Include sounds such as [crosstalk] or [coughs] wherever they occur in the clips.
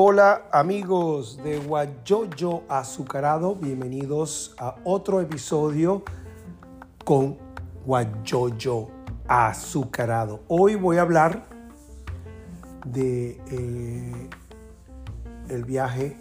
Hola amigos de Guayoyo Azucarado, bienvenidos a otro episodio con Guayoyo Azucarado. Hoy voy a hablar de eh, el viaje,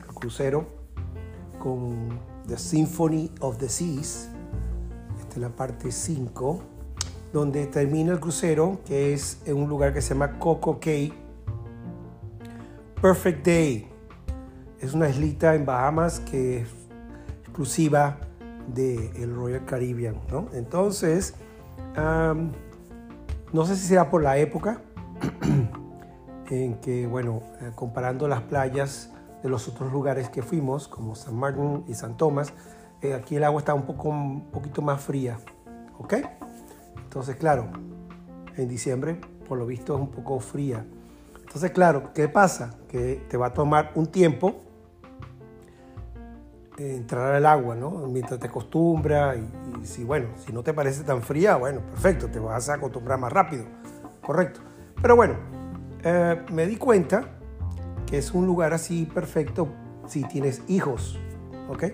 el crucero con The Symphony of the Seas. Esta es la parte 5, donde termina el crucero, que es en un lugar que se llama Coco Cay Perfect Day. Es una islita en Bahamas que es exclusiva del Royal Caribbean. ¿no? Entonces, no sé si será por la época [clears throat] en que, bueno, eh, comparando las playas de los otros lugares que fuimos, como San Martín y San Tomás, eh, aquí el agua está un, poco, un poquito más fría. ¿Ok? Entonces, claro, en diciembre, por lo visto, es un poco fría. Entonces, claro, ¿qué pasa? Que te va a tomar un tiempo entrar al agua, ¿no? Mientras te acostumbras y, si, bueno, si no te parece tan fría, bueno, perfecto, te vas a acostumbrar más rápido, correcto. Pero bueno, eh, me di cuenta que es un lugar así perfecto si tienes hijos, ¿ok?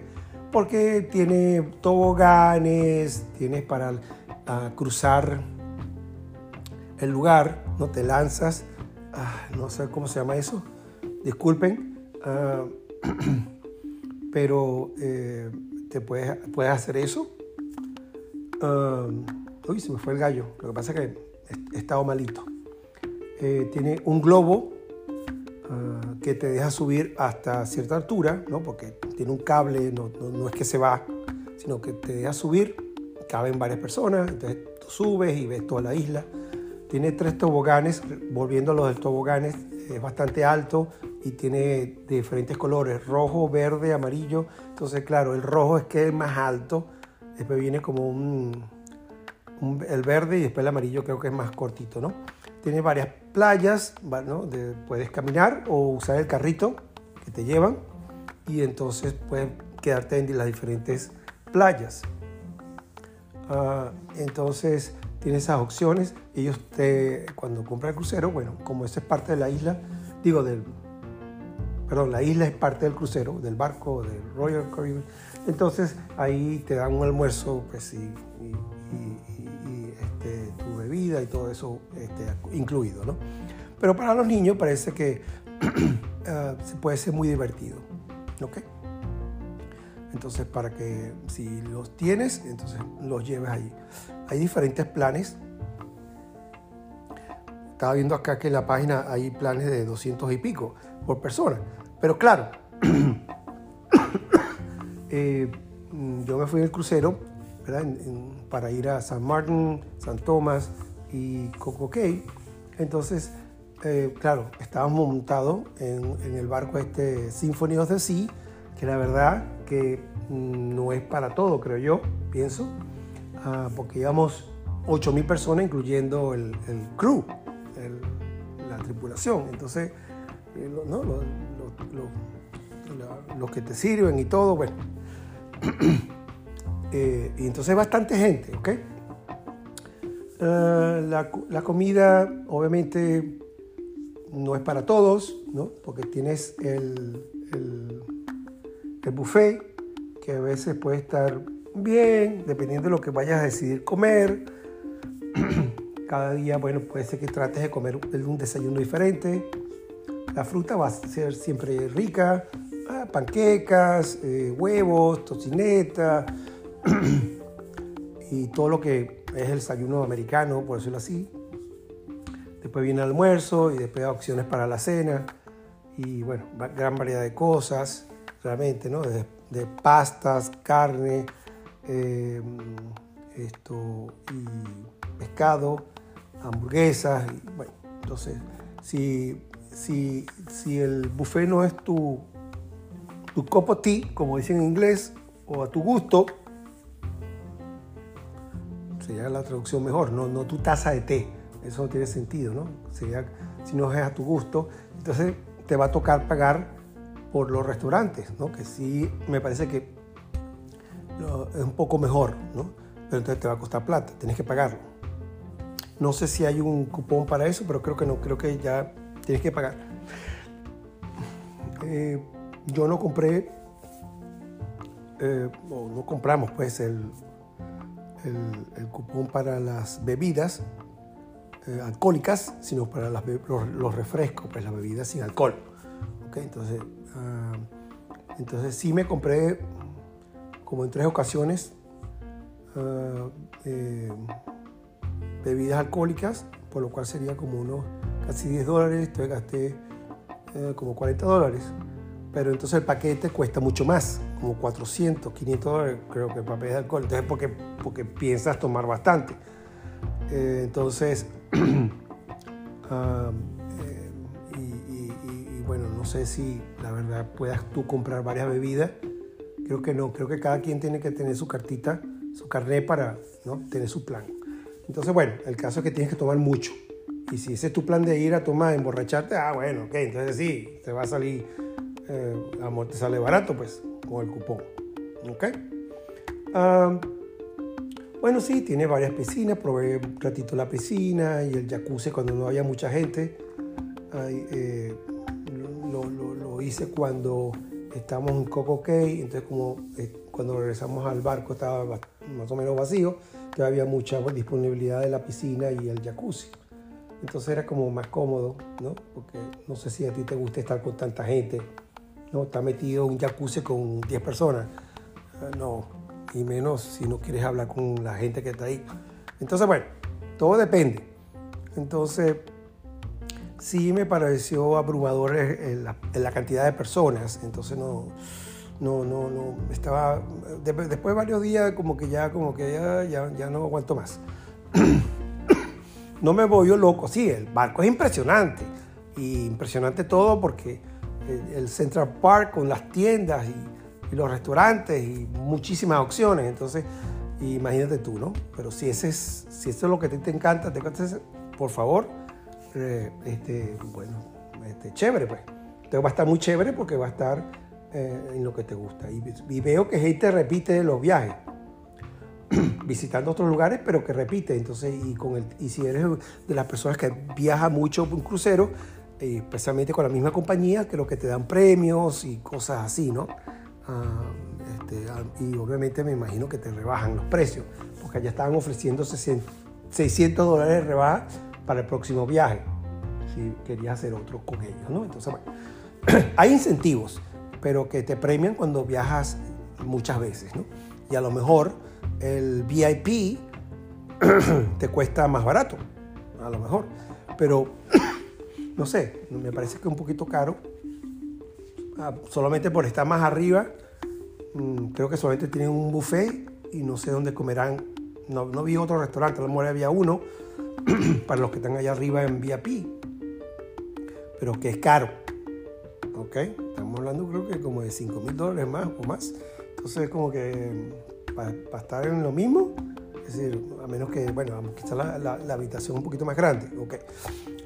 Porque tiene toboganes, tienes para cruzar el lugar, no te lanzas Ah, no sé cómo se llama eso, disculpen, ah, [clears throat] pero eh, te puedes, puedes hacer eso. Ah, uy, se me fue el gallo, lo que pasa es que he estado malito. Eh, tiene un globo que te deja subir hasta cierta altura, ¿no? porque tiene un cable, no, no, es que se va, sino que te deja subir, caben varias personas, entonces tú subes y ves toda la isla. Tiene tres toboganes, volviendo a los del toboganes, es bastante alto y tiene diferentes colores, rojo, verde, amarillo. Entonces, claro, el rojo es que es más alto, después viene como un, el verde y después el amarillo creo que es más cortito, ¿no? Tiene varias playas, ¿no? puedes caminar o usar el carrito que te llevan y entonces puedes quedarte en las diferentes playas. Ah, entonces, tiene esas opciones. Ellos te, cuando compran el crucero, bueno, como eso es parte de la isla, digo, del, perdón, la isla es parte del crucero, del barco, del Royal Caribbean, entonces ahí te dan un almuerzo, pues, y, este, tu bebida y todo eso este, incluido, ¿no? Pero para los niños parece que [clears throat] uh, puede ser muy divertido, ¿ok? Entonces, para que si los tienes, entonces los lleves ahí. Hay diferentes planes. Estaba viendo acá que en la página hay planes de 200 y pico por persona. Pero claro, [coughs] eh, yo me fui en el crucero para ir a San Martín, San Tomás y Coco Cay. Entonces, eh, claro, estábamos montados en, en, el barco este Symphony of the Sea, que la verdad que mm, no es para todo, creo yo, pienso, ah, porque íbamos 8.000 personas, incluyendo el, crew, la tripulación. Entonces, eh, ¿no? los que te sirven y todo, bueno. [clears throat] Eh, y entonces bastante gente, ¿ok? Ah, la, la, comida, obviamente, no es para todos, ¿no? Porque tienes el, el el buffet, que a veces puede estar bien, dependiendo de lo que vayas a decidir comer. [clears throat] Cada día, bueno, puede ser que trates de comer un desayuno diferente. La fruta va a ser siempre rica, ah, panquecas, eh, huevos, tocineta [clears throat] y todo lo que es el desayuno americano, por decirlo así. Después viene el almuerzo y después opciones para la cena y bueno, gran variedad de cosas realmente, ¿no? De, pastas, carne, eh, esto, y pescado, hamburguesas. entonces, si, si, si, el buffet no es tu, tu copo tea, como dicen en inglés, o a tu gusto, sería la traducción mejor, no, no tu taza de té. Eso no tiene sentido, ¿no? Sería, si no es a tu gusto, entonces te va a tocar pagar por los restaurantes, ¿no? que sí me parece que es un poco mejor, ¿no? pero entonces te va a costar plata, tienes que pagarlo. No sé si hay un cupón para eso, pero creo que no, creo que ya tienes que pagar. eh, yo no compré, eh, o no compramos pues el, cupón para las bebidas eh, alcohólicas, sino para los, refrescos, pues las bebidas sin alcohol. ¿Okay? Entonces, ah, entonces sí me compré como en tres ocasiones ah, bebidas alcohólicas, por lo cual sería como unos casi 10 dólares, entonces gasté como 40 dólares pero entonces el paquete cuesta mucho más, como 400, 500 dólares, creo que el papel de alcohol. Entonces, porque, porque piensas tomar bastante. Eh, entonces, [clears throat] eh, y, bueno, no sé si la verdad puedas tú comprar varias bebidas. Creo que no, creo que cada quien tiene que tener su cartita, su carnet para ¿no? tener su plan. Entonces, bueno, el caso es que tienes que tomar mucho. Y si ese es tu plan de ir a tomar, emborracharte, ah, bueno, ok, entonces sí, te va a salir eh, amor te sale barato, pues, con el cupón. ¿Ok? bueno, sí, tiene varias piscinas. Probé un ratito la piscina y el jacuzzi cuando no había mucha gente. Eh, lo, hice cuando estábamos en Coco Cay. Entonces, como eh, cuando regresamos al barco estaba más o menos vacío, que había mucha disponibilidad de la piscina y el jacuzzi. Entonces era como más cómodo, ¿no? Porque no sé si a ti te gusta estar con tanta gente no está metido en un jacuzzi con 10 personas. Ah, no, y menos si no quieres hablar con la gente que está ahí. Entonces, bueno, todo depende. Entonces, sí me pareció abrumador la, la cantidad de personas. Entonces, no, no, no, no, estaba, después de varios días como que ya, como que ya, ya, no aguanto más. [coughs] no me yo loco, sí, el barco es impresionante. Y impresionante todo porque el Central Park con las tiendas y, los restaurantes y muchísimas opciones. Entonces, imagínate tú, ¿no? Pero si, ese es, si eso es lo que te, te encanta, te por favor, eh, este, bueno, este, chévere, pues. Entonces va a estar muy chévere porque va a estar eh, en lo que te gusta. Y, veo que gente repite los viajes, [clears throat] visitando otros lugares, pero que repite. Entonces, y, con el, y si eres de las personas que viaja mucho un crucero, especialmente con la misma compañía, que lo que te dan premios y cosas así, ¿no? Ah, este, ah, y obviamente me imagino que te rebajan los precios, porque ya estaban ofreciendo 600 dólares de rebaja para el próximo viaje, si querías hacer otro con ellos, ¿no? Entonces, bueno, [clears throat] hay incentivos, pero que te premian cuando viajas muchas veces, ¿no? Y a lo mejor el VIP [clears throat] te cuesta más barato, a lo mejor, pero [clears throat] no sé, me parece que es un poquito caro. Ah, solamente por estar más arriba, mm, creo que solamente tienen un buffet y no sé dónde comerán. No, no vi otro restaurante, a lo mejor había uno [clears throat] para los que están allá arriba en VIP, pero que es caro. ¿Ok? Estamos hablando creo que como de 5 mil dólares más o más. Entonces como que para, estar en lo mismo, es decir, a menos que, bueno, quizá la, la, la habitación un poquito más grande. ¿ok?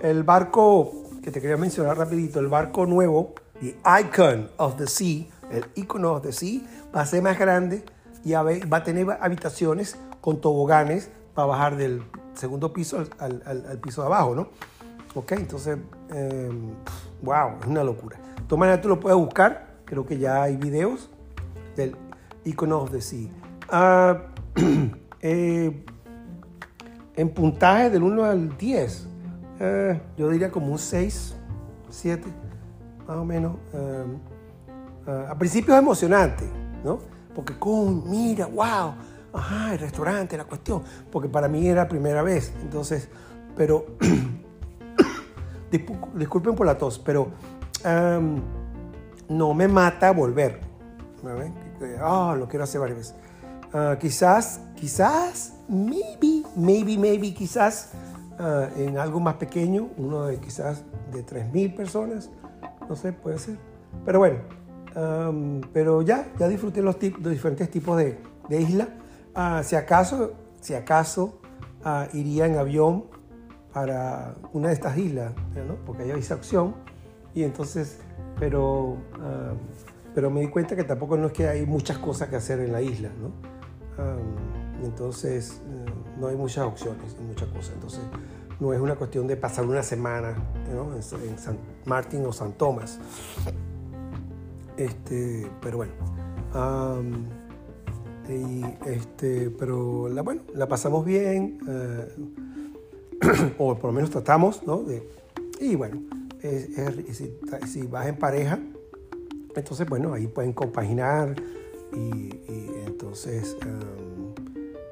El barco que te quería mencionar rapidito, el barco nuevo, The Icon of the Sea, el icono of the Sea, va a ser más grande y va a tener habitaciones con toboganes para bajar del segundo piso al, al, piso de abajo, ¿no? Ok, entonces, wow, em, es una locura. De todas maneras, tú lo puedes buscar, creo que ya hay videos del icono of the Sea. Ah, [clears throat] eh, en puntaje del 1 al 10, eh, yo diría como un 6, 7, más o menos. Eh, eh, a principio es emocionante, ¿no? Porque, con, mira, wow, ajá, el restaurante, la cuestión. Porque para mí era la primera vez. Entonces, pero, [coughs] disculpen por la tos, pero em, no me mata volver. Ah, lo quiero hacer varias veces. quizás, quizás, maybe, maybe, maybe, quizás Ah, en algo más pequeño, uno de quizás de 3.000 personas, no sé, puede ser. Pero bueno, pero ya, ya disfruté los, los diferentes tipos de, de islas. Ah, si acaso, si acaso ah, iría en avión para una de estas islas, porque hay esa opción. Y entonces, pero, pero me di cuenta que tampoco no es que hay muchas cosas que hacer en la isla, entonces, no hay muchas opciones y muchas cosas. Entonces, no es una cuestión de pasar una semana en, San Martín o San Tomás. Este, pero bueno. Y este, pero la, bueno, la pasamos bien, eh, [clears throat] o por lo menos tratamos, ¿no? Y bueno, si, vas en pareja, entonces bueno, ahí pueden compaginar y, entonces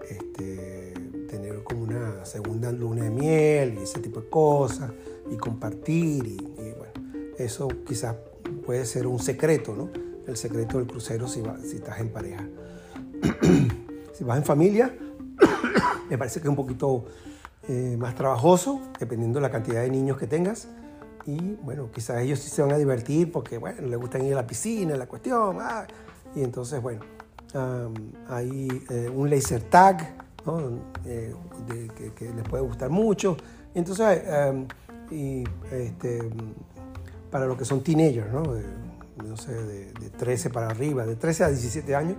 este, tener como una segunda luna de miel y ese tipo de cosas y compartir y, bueno, eso quizás puede ser un secreto, ¿no? El secreto del crucero si, si estás en pareja. [clears throat] si vas en familia, [coughs] me parece que es un poquito eh, más trabajoso, dependiendo de la cantidad de niños que tengas. Y bueno, quizás ellos sí se van a divertir porque, bueno, les gusta ir a la piscina, la cuestión. Ah, y entonces, bueno, hay eh, un laser tag, eh, que, les puede gustar mucho. Entonces, y, este, para los que son teenagers, ¿no? No sé, de, de 13 para arriba, de 13 a 17 años.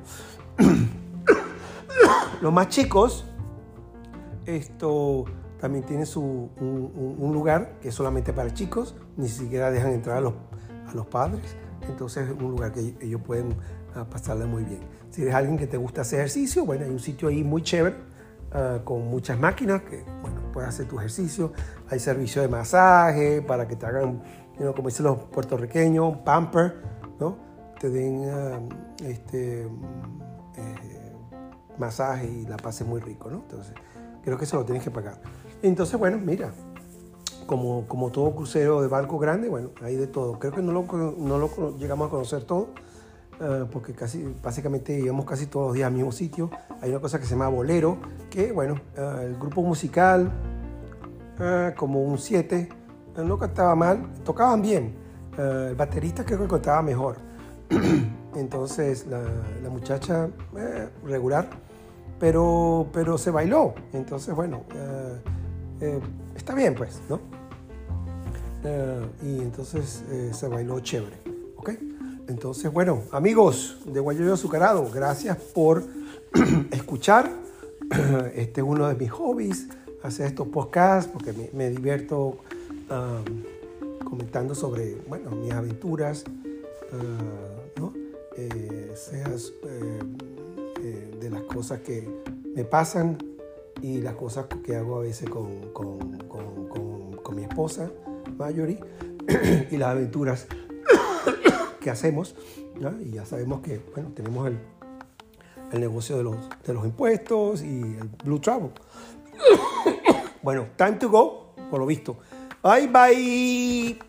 [clears throat] los más chicos, esto también tiene su, un, lugar que es solamente para chicos, ni siquiera dejan entrar a los, a los padres, entonces es un lugar que ellos pueden uh, pasarla muy bien. Si eres alguien que te gusta hacer ejercicio, bueno, hay un sitio ahí muy chévere, ah, con muchas máquinas que, bueno, puedes hacer tu ejercicio, hay servicio de masaje para que te hagan, como dicen los puertorriqueños, pamper, ¿no? Te den ah, este, masaje y la pases muy rico, ¿no? Entonces, creo que eso lo tienes que pagar. Entonces, bueno, mira, como, como todo crucero de barco grande, bueno, hay de todo. Creo que no lo, no lo llegamos a conocer todo, eh, porque casi, básicamente íbamos casi todos los días al mismo sitio. Hay una cosa que se llama Bolero, que, bueno, eh, el grupo musical, eh, como un 7, no cantaba mal, tocaban bien. el baterista creo que cantaba mejor. [clears throat] Entonces, la, muchacha, regular pero, pero se bailó. Entonces, bueno, eh, eh, está bien, pues, ¿no? Eh, y entonces se bailó chévere, ¿ok? Entonces, bueno, amigos de Guayoyo Azucarado, gracias por [clears throat] escuchar. [clears throat] Este es uno de mis hobbies, hacer estos podcasts, porque me, divierto comentando sobre, bueno, mis aventuras, ¿no? seas eh, de las cosas que me pasan y las cosas que hago a veces con, con, con, mi esposa, Mayori, [coughs] y las aventuras [coughs] que hacemos. Y ya sabemos que bueno, tenemos el, el negocio de los, de los impuestos y el Blue Travel. [coughs] bueno, time to go, por lo visto. Bye bye.